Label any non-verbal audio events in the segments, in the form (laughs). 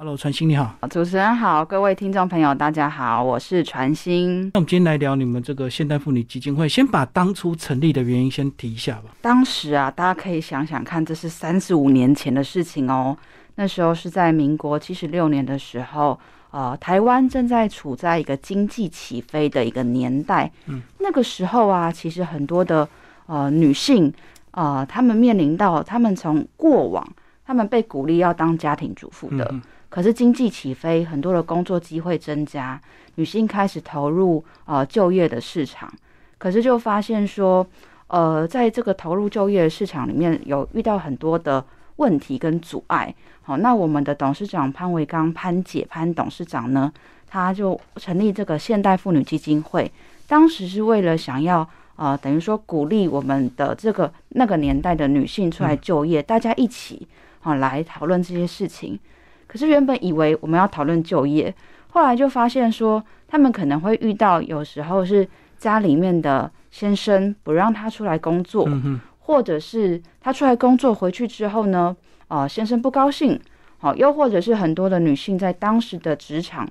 Hello，传新你好，主持人好，各位听众朋友大家好，我是传新。那我们今天来聊你们这个现代妇女基金会，先把当初成立的原因先提一下吧。当时啊，大家可以想想看，这是三十五年前的事情哦。那时候是在民国七十六年的时候，呃，台湾正在处在一个经济起飞的一个年代。嗯，那个时候啊，其实很多的呃女性啊，她们面临到她们从过往，她们被鼓励要当家庭主妇的。可是经济起飞，很多的工作机会增加，女性开始投入呃就业的市场。可是就发现说，呃，在这个投入就业的市场里面有遇到很多的问题跟阻碍。好，那我们的董事长潘维刚潘姐潘董事长呢，他就成立这个现代妇女基金会，当时是为了想要呃等于说鼓励我们的这个那个年代的女性出来就业，大家一起好来讨论这些事情。可是原本以为我们要讨论就业，后来就发现说，他们可能会遇到有时候是家里面的先生不让他出来工作，或者是他出来工作回去之后呢，啊先生不高兴，好，又或者是很多的女性在当时的职场，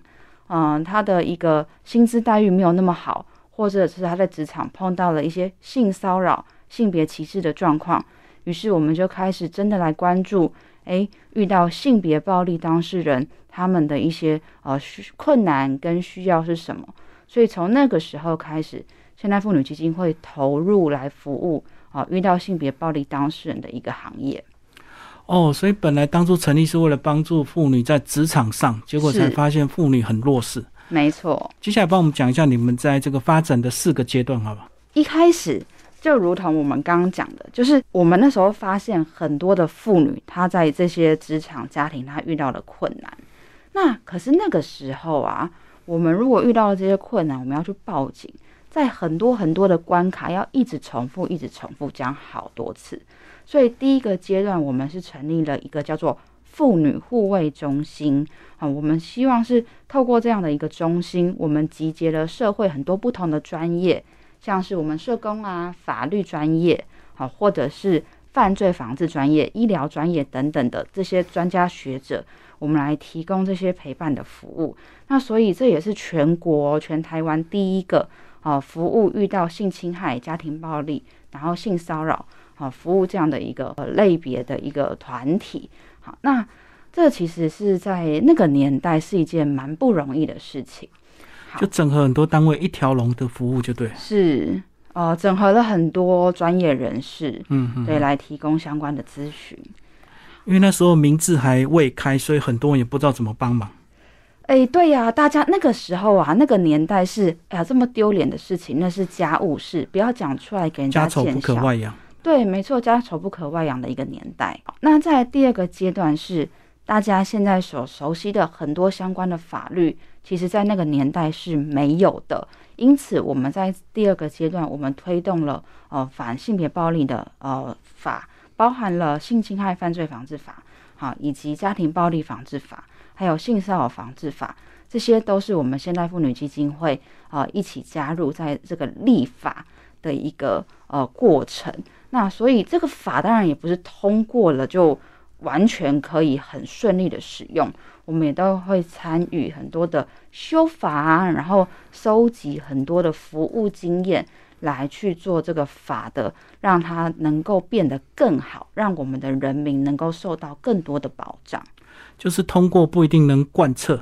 嗯，她的一个薪资待遇没有那么好，或者是她在职场碰到了一些性骚扰、性别歧视的状况，于是我们就开始真的来关注。诶，遇到性别暴力当事人，他们的一些呃需困难跟需要是什么？所以从那个时候开始，现代妇女基金会投入来服务啊，遇到性别暴力当事人的一个行业。哦，所以本来当初成立是为了帮助妇女在职场上，结果才发现妇女很弱势。没错。接下来帮我们讲一下你们在这个发展的四个阶段，好吧？一开始。就如同我们刚刚讲的，就是我们那时候发现很多的妇女，她在这些职场家庭，她遇到了困难。那可是那个时候啊，我们如果遇到了这些困难，我们要去报警，在很多很多的关卡要一直重复，一直重复讲好多次。所以第一个阶段，我们是成立了一个叫做妇女护卫中心啊。我们希望是透过这样的一个中心，我们集结了社会很多不同的专业。像是我们社工啊、法律专业啊，或者是犯罪防治专业、医疗专业等等的这些专家学者，我们来提供这些陪伴的服务。那所以这也是全国、全台湾第一个啊，服务遇到性侵害、家庭暴力，然后性骚扰啊，服务这样的一个类别的一个团体。好，那这其实是在那个年代是一件蛮不容易的事情。就整合很多单位一条龙的服务就对，是呃，整合了很多专业人士，嗯，对，来提供相关的咨询。因为那时候名字还未开，所以很多人也不知道怎么帮忙。哎，对呀，大家那个时候啊，那个年代是哎呀这么丢脸的事情，那是家务事，不要讲出来给人家家丑不可外扬。对，没错，家丑不可外扬的一个年代。那在第二个阶段是大家现在所熟悉的很多相关的法律。其实，在那个年代是没有的，因此我们在第二个阶段，我们推动了呃反性别暴力的呃法，包含了性侵害犯罪防治法，好，以及家庭暴力防治法，还有性骚扰防治法，这些都是我们现代妇女基金会啊一起加入在这个立法的一个呃过程。那所以这个法当然也不是通过了就完全可以很顺利的使用。我们也都会参与很多的修法，然后收集很多的服务经验，来去做这个法的，让它能够变得更好，让我们的人民能够受到更多的保障。就是通过不一定能贯彻，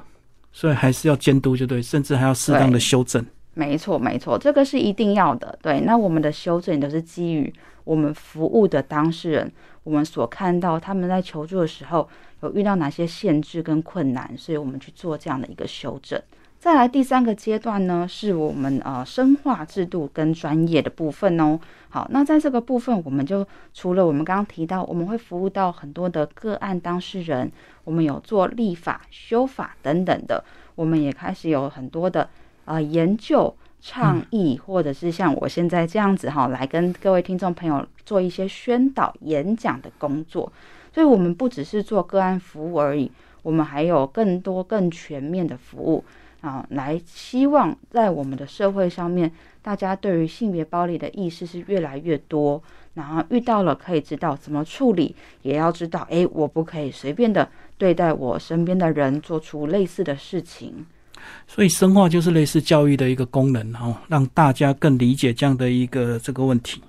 所以还是要监督，就对，甚至还要适当的修正。没错，没错，这个是一定要的。对，那我们的修正都是基于我们服务的当事人，我们所看到他们在求助的时候。有遇到哪些限制跟困难，所以我们去做这样的一个修正。再来第三个阶段呢，是我们呃深化制度跟专业的部分哦。好，那在这个部分，我们就除了我们刚刚提到，我们会服务到很多的个案当事人，我们有做立法、修法等等的，我们也开始有很多的呃研究、倡议，或者是像我现在这样子哈，来跟各位听众朋友做一些宣导、演讲的工作。所以，我们不只是做个案服务而已，我们还有更多、更全面的服务啊，来希望在我们的社会上面，大家对于性别暴力的意识是越来越多，然后遇到了可以知道怎么处理，也要知道，哎，我不可以随便的对待我身边的人做出类似的事情。所以深化就是类似教育的一个功能，哦，让大家更理解这样的一个这个问题。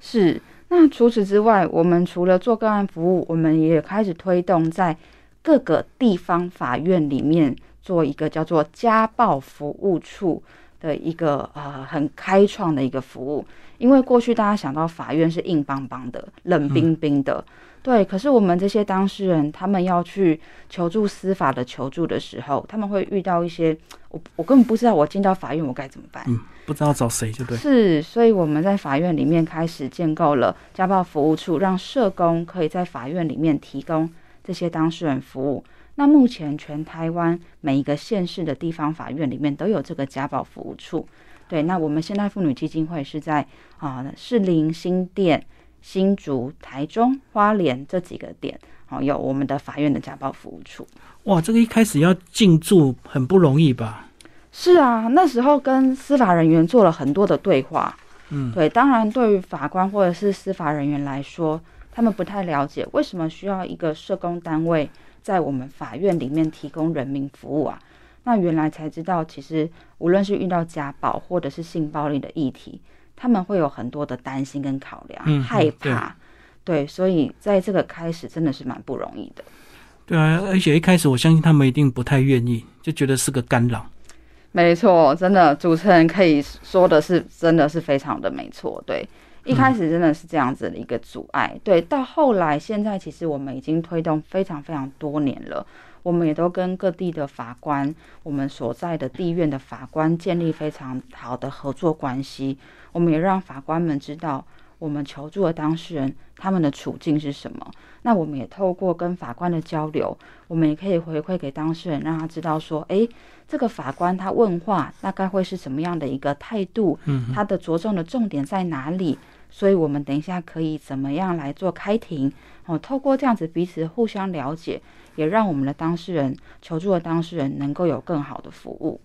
是。那除此之外，我们除了做个案服务，我们也开始推动在各个地方法院里面做一个叫做家暴服务处的一个呃很开创的一个服务。因为过去大家想到法院是硬邦邦的、冷冰冰的。对，可是我们这些当事人，他们要去求助司法的求助的时候，他们会遇到一些，我我根本不知道，我进到法院我该怎么办？嗯，不知道找谁就对。是，所以我们在法院里面开始建构了家暴服务处，让社工可以在法院里面提供这些当事人服务。那目前全台湾每一个县市的地方法院里面都有这个家暴服务处。对，那我们现代妇女基金会是在啊士林新店。新竹、台中、花莲这几个点，哦，有我们的法院的家暴服务处。哇，这个一开始要进驻很不容易吧？是啊，那时候跟司法人员做了很多的对话。嗯，对，当然对于法官或者是司法人员来说，他们不太了解为什么需要一个社工单位在我们法院里面提供人民服务啊？那原来才知道，其实无论是遇到家暴或者是性暴力的议题。他们会有很多的担心跟考量，害怕，对，所以在这个开始真的是蛮不容易的。对啊，而且一开始我相信他们一定不太愿意，就觉得是个干扰。没错，真的，主持人可以说的是，真的是非常的没错。对，一开始真的是这样子的一个阻碍。对，到后来现在其实我们已经推动非常非常多年了。我们也都跟各地的法官，我们所在的地院的法官建立非常好的合作关系。我们也让法官们知道我们求助的当事人他们的处境是什么。那我们也透过跟法官的交流，我们也可以回馈给当事人，让他知道说，诶，这个法官他问话大概会是什么样的一个态度，嗯，他的着重的重点在哪里？所以我们等一下可以怎么样来做开庭？哦，透过这样子彼此互相了解。也让我们的当事人求助的当事人能够有更好的服务。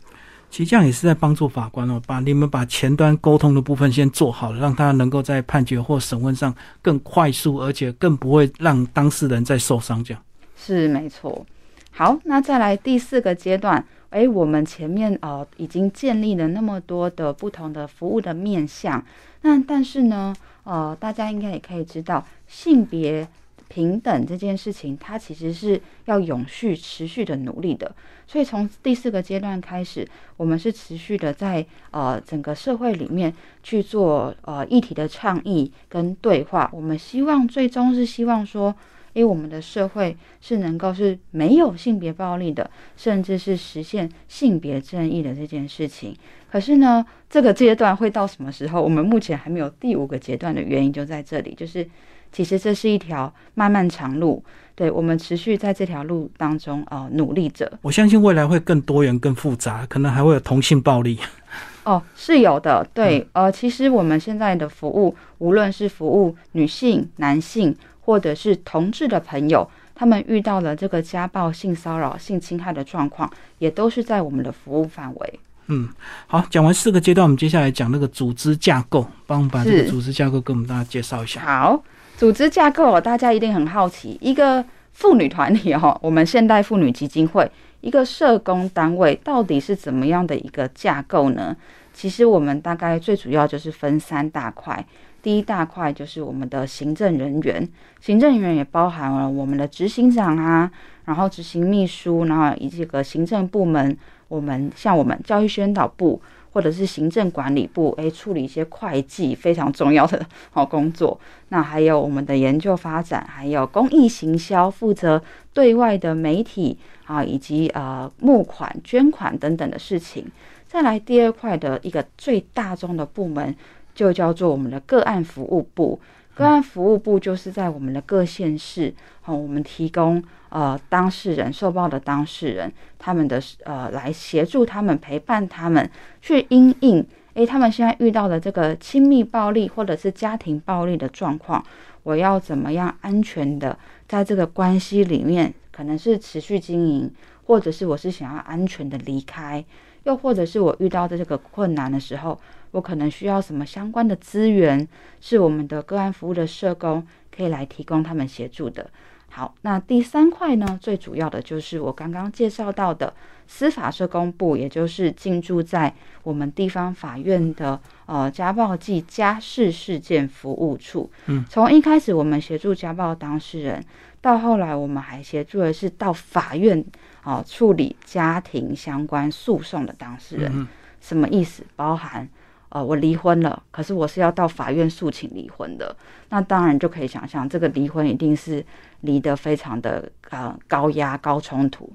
其实这样也是在帮助法官哦，把你们把前端沟通的部分先做好了，让他能够在判决或审问上更快速，而且更不会让当事人再受伤。这样是没错。好，那再来第四个阶段，诶，我们前面哦已经建立了那么多的不同的服务的面向，那但是呢，呃，大家应该也可以知道性别。平等这件事情，它其实是要永续、持续的努力的。所以从第四个阶段开始，我们是持续的在呃整个社会里面去做呃议题的倡议跟对话。我们希望最终是希望说，因为我们的社会是能够是没有性别暴力的，甚至是实现性别正义的这件事情。可是呢，这个阶段会到什么时候？我们目前还没有第五个阶段的原因就在这里，就是。其实这是一条漫漫长路，对我们持续在这条路当中呃努力着。我相信未来会更多元、更复杂，可能还会有同性暴力。(laughs) 哦，是有的，对，呃，其实我们现在的服务，无论是服务女性、男性，或者是同志的朋友，他们遇到了这个家暴、性骚扰、性侵害的状况，也都是在我们的服务范围。嗯，好，讲完四个阶段，我们接下来讲那个组织架构，帮我们把这个组织架构跟我们大家介绍一下。好。组织架构，大家一定很好奇，一个妇女团体哈，我们现代妇女基金会一个社工单位到底是怎么样的一个架构呢？其实我们大概最主要就是分三大块，第一大块就是我们的行政人员，行政人员也包含了我们的执行长啊，然后执行秘书，然后以及个行政部门，我们像我们教育宣导部。或者是行政管理部，诶，处理一些会计非常重要的好 (laughs) 工作。那还有我们的研究发展，还有公益行销，负责对外的媒体啊，以及呃募款、捐款等等的事情。再来第二块的一个最大宗的部门，就叫做我们的个案服务部。个案服务部就是在我们的各县市，好，我们提供呃当事人受报的当事人，他们的呃来协助他们陪伴他们去因应，诶，他们现在遇到的这个亲密暴力或者是家庭暴力的状况，我要怎么样安全的在这个关系里面，可能是持续经营，或者是我是想要安全的离开，又或者是我遇到的这个困难的时候。我可能需要什么相关的资源，是我们的个案服务的社工可以来提供他们协助的。好，那第三块呢，最主要的就是我刚刚介绍到的司法社工部，也就是进驻在我们地方法院的呃家暴暨家事事件服务处。嗯，从一开始我们协助家暴当事人，到后来我们还协助的是到法院啊、处理家庭相关诉讼的当事人。嗯什么意思？包含呃，我离婚了，可是我是要到法院诉请离婚的。那当然就可以想象，这个离婚一定是离得非常的呃高压、高冲突。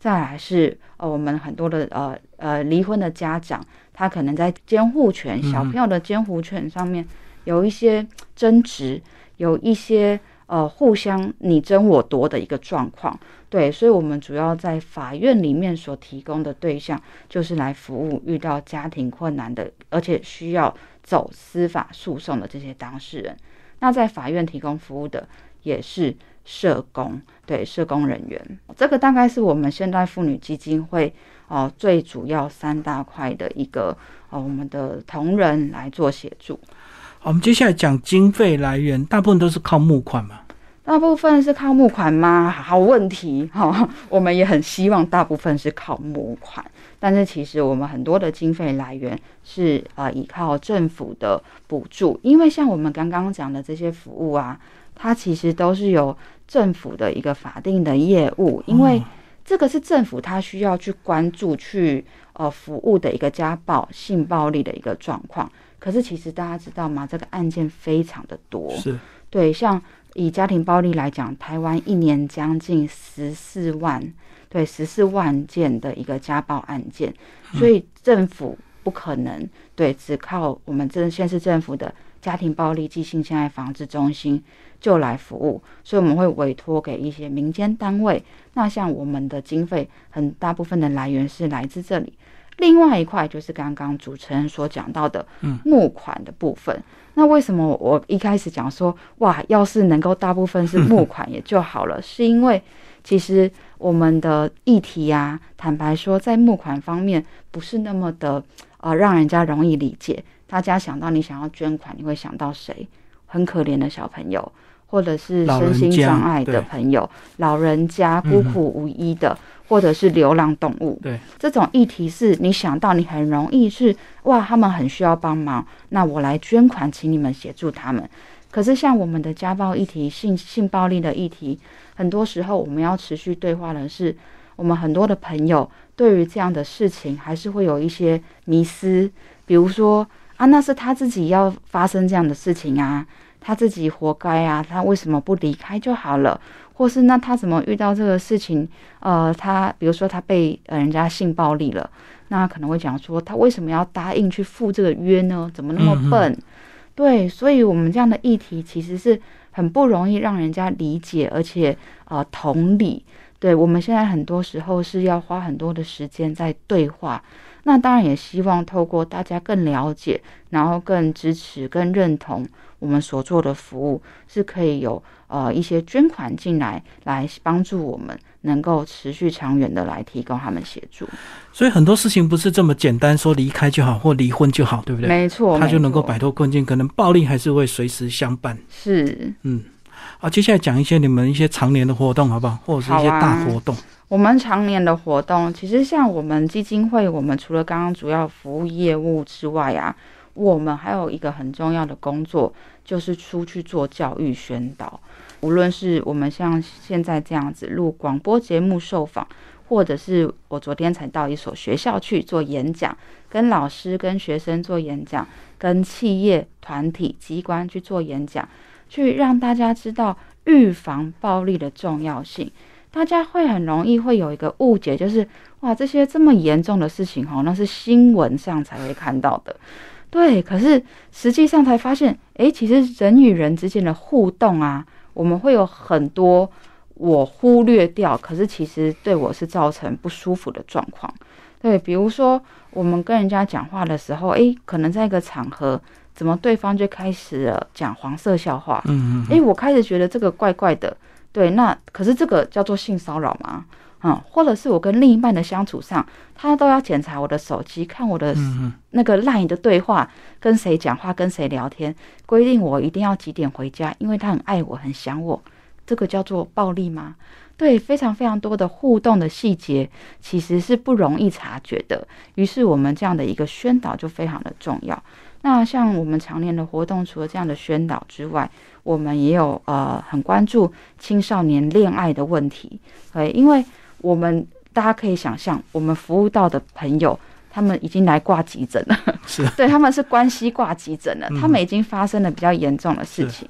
再来是呃，我们很多的呃呃离婚的家长，他可能在监护权、嗯小朋友的监护权上面有一些争执，有一些呃互相你争我夺的一个状况。对，所以我们主要在法院里面所提供的对象，就是来服务遇到家庭困难的，而且需要走司法诉讼的这些当事人。那在法院提供服务的也是社工，对社工人员，这个大概是我们现代妇女基金会哦、最主要三大块的一个哦、我们的同仁来做协助。我们接下来讲经费来源，大部分都是靠募款嘛。大部分是靠募款吗？好问题哈、我们也很希望大部分是靠募款，但是其实我们很多的经费来源是呃依靠政府的补助，因为像我们刚刚讲的这些服务啊，它其实都是由政府的一个法定的业务，因为哦这个是政府它需要去关注、去呃服务的一个家暴、性暴力的一个状况。可是其实大家知道吗？这个案件非常的多，是对，像以家庭暴力来讲，台湾一年将近十四万，对十四万件的一个家暴案件，所以政府不可能对只靠我们这县市政府的家庭暴力暨性侵害防治中心就来服务，所以我们会委托给一些民间单位。那像我们的经费很大部分的来源是来自这里。另外一块就是刚刚主持人所讲到的嗯募款的部分。那为什么我一开始讲说哇，要是能够大部分是募款也就好了？(laughs) 是因为其实我们的议题啊、坦白说，在募款方面不是那么的呃让人家容易理解。大家想到你想要捐款，你会想到谁？很可怜的小朋友，或者是身心障碍的朋友，老人家嗯孤苦无依的，或者是流浪动物。对，这种议题是你想到你很容易是哇，他们很需要帮忙，那我来捐款，请你们协助他们。可是像我们的家暴议题、性性暴力的议题，很多时候我们要持续对话的是，我们很多的朋友对于这样的事情还是会有一些迷思，比如说啊，那是他自己要发生这样的事情啊，他自己活该啊，他为什么不离开就好了？或是那他怎么遇到这个事情？呃，他比如说他被呃人家性暴力了，那可能会讲说，他为什么要答应去赴这个约呢？怎么那么笨？对，所以我们这样的议题其实是很不容易让人家理解，而且呃同理。对我们现在很多时候是要花很多的时间在对话，那当然也希望透过大家更了解，然后更支持、更认同我们所做的服务，是可以有呃一些捐款进来，来帮助我们能够持续长远的来提供他们协助。所以很多事情不是这么简单，说离开就好或离婚就好，对不对？没错，他就能够摆脱困境，可能暴力还是会随时相伴。是。嗯，好，接下来讲一些你们一些常年的活动，好不好？或者是一些大活动。我们常年的活动，其实像我们基金会，我们除了刚刚主要服务业务之外啊，我们还有一个很重要的工作，就是出去做教育宣导。无论是我们像现在这样子录广播节目受访，或者是我昨天才到一所学校去做演讲，跟老师、跟学生做演讲，跟企业、团体、机关去做演讲，去让大家知道预防暴力的重要性。大家会很容易会有一个误解，就是哇，这些这么严重的事情哦，那是新闻上才会看到的。对，可是实际上才发现，诶，其实人与人之间的互动啊，我们会有很多我忽略掉，可是其实对我是造成不舒服的状况。对，比如说我们跟人家讲话的时候，诶，可能在一个场合，怎么对方就开始了讲黄色笑话？嗯嗯诶，我开始觉得这个怪怪的。对，那可是这个叫做性骚扰吗？嗯，或者是我跟另一半的相处上，他都要检查我的手机，看我的那个 LINE 的对话，跟谁讲话，跟谁聊天，规定我一定要几点回家，因为他很爱我，很想我。这这个叫做暴力吗？对，非常非常多的互动的细节，其实是不容易察觉的。于是我们这样的一个宣导就非常的重要。那像我们常年的活动，除了这样的宣导之外，我们也有呃很关注青少年恋爱的问题。对，因为我们大家可以想象，我们服务到的朋友，他们已经来挂急诊了，(laughs) 是对，他们是关系挂急诊了，他们已经发生了比较严重的事情。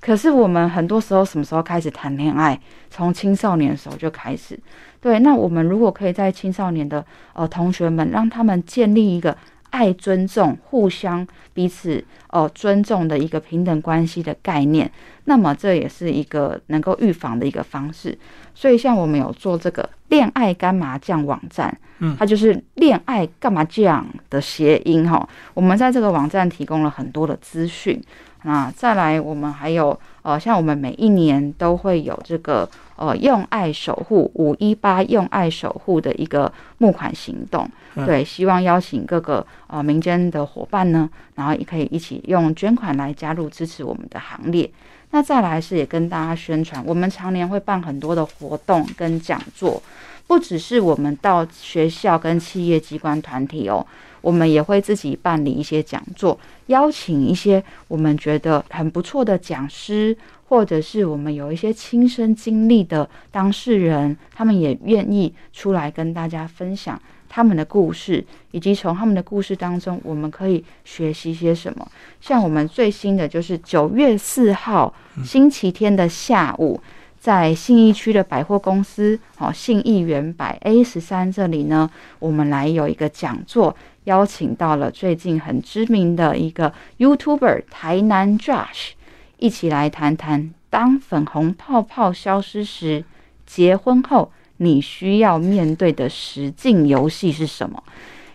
可是我们很多时候什么时候开始谈恋爱？从青少年的时候就开始。对，那我们如果可以在青少年的呃同学们，让他们建立一个爱、尊重、互相彼此呃尊重的一个平等关系的概念，那么这也是一个能够预防的一个方式。所以像我们有做这个恋爱干麻将网站，嗯，它就是恋爱干嘛酱的谐音哈。我们在这个网站提供了很多的资讯。那再来，我们还有呃，像我们每一年都会有这个呃用爱守护五一八用爱守护的一个募款行动，对，希望邀请各个呃民间的伙伴呢，然后也可以一起用捐款来加入支持我们的行列。那再来是也跟大家宣传，我们常年会办很多的活动跟讲座，不只是我们到学校跟企业机关团体哦。我们也会自己办理一些讲座，邀请一些我们觉得很不错的讲师，或者是我们有一些亲身经历的当事人，他们也愿意出来跟大家分享他们的故事，以及从他们的故事当中，我们可以学习些什么。像我们最新的就是九月四号星期天的下午。在信义区的百货公司，好信义元百 A 十三这里呢，我们来有一个讲座，邀请到了最近很知名的一个 YouTuber 台南 Josh，一起来谈谈当粉红泡泡消失时，结婚后你需要面对的实境游戏是什么？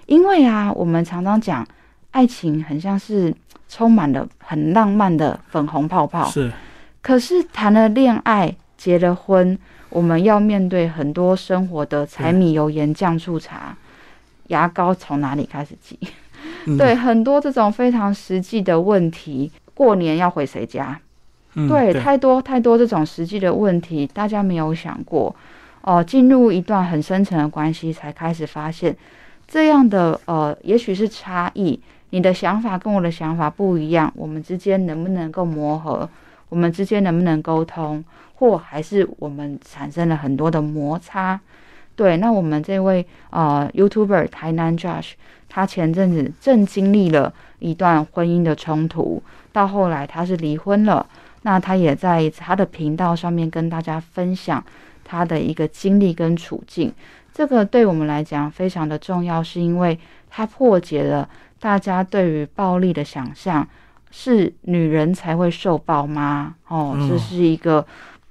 因为啊，我们常常讲爱情很像是充满了很浪漫的粉红泡泡，是，可是谈了恋爱。结了婚，我们要面对很多生活的柴米油盐酱醋茶，牙膏从哪里开始挤？(laughs) 对，很多这种非常实际的问题。过年要回谁家？对，太多太多这种实际的问题，大家没有想过哦。进入一段很深层的关系，才开始发现这样的呃，也许是差异。你的想法跟我的想法不一样，我们之间能不能够磨合？我们之间能不能沟通？或还是我们产生了很多的摩擦，对，那我们这位呃 YouTuber 台南 Josh，他前阵子正经历了一段婚姻的冲突，到后来他是离婚了，那他也在他的频道上面跟大家分享他的一个经历跟处境，这个对我们来讲非常的重要，是因为他破解了大家对于暴力的想象，是女人才会受暴吗？哦，这是一个。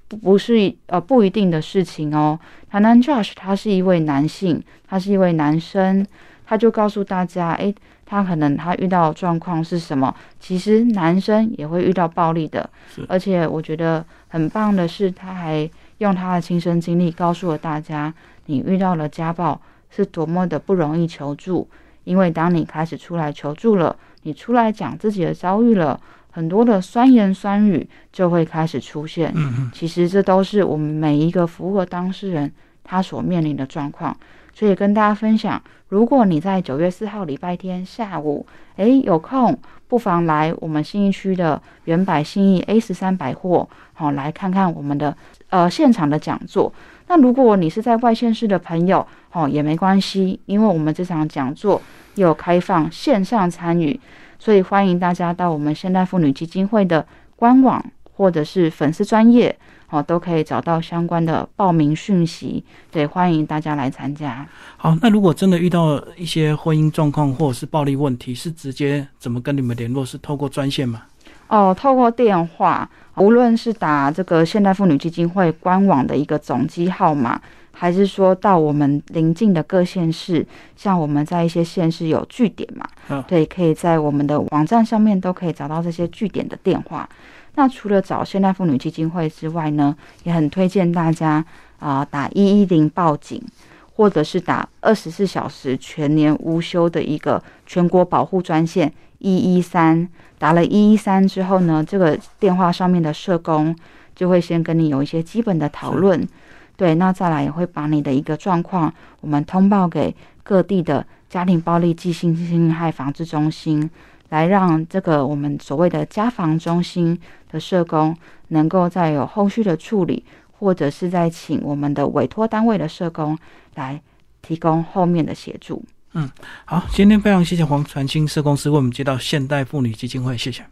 不不是呃不一定的事情哦。台南 Josh 他是一位男性，他是一位男生，他就告诉大家，诶，他可能他遇到状况是什么？其实男生也会遇到暴力的，而且我觉得很棒的是，他还用他的亲身经历告诉了大家，你遇到了家暴是多么的不容易求助，因为当你开始出来求助了，你出来讲自己的遭遇了。很多的酸言酸语就会开始出现。嗯其实这都是我们每一个服务的当事人他所面临的状况。所以跟大家分享，如果你在九月四号礼拜天下午，诶有空，不妨来我们新一区的原百信义 A 十三百货，好来看看我们的呃现场的讲座。那如果你是在外县市的朋友，哦也没关系，因为我们这场讲座有开放线上参与。所以欢迎大家到我们现代妇女基金会的官网或者是粉丝专业，哦，都可以找到相关的报名讯息。对，欢迎大家来参加。好，那如果真的遇到一些婚姻状况或者是暴力问题，是直接怎么跟你们联络？是透过专线吗？哦，透过电话，无论是打这个现代妇女基金会官网的一个总机号码。还是说到我们邻近的各县市，像我们在一些县市有据点嘛，对，可以在我们的网站上面都可以找到这些据点的电话。那除了找现代妇女基金会之外呢，也很推荐大家啊打一一零报警，或者是打二十四小时全年无休的一个全国保护专线一一三。打了一一三之后呢，这个电话上面的社工。就会先跟你有一些基本的讨论，对，那再来也会把你的一个状况，我们通报给各地的家庭暴力暨性侵害防治中心，来让这个我们所谓的家防中心的社工能够再有后续的处理，或者是在请我们的委托单位的社工来提供后面的协助。嗯，好，今天非常谢谢黄传清社公司为我们接到现代妇女基金会，谢谢。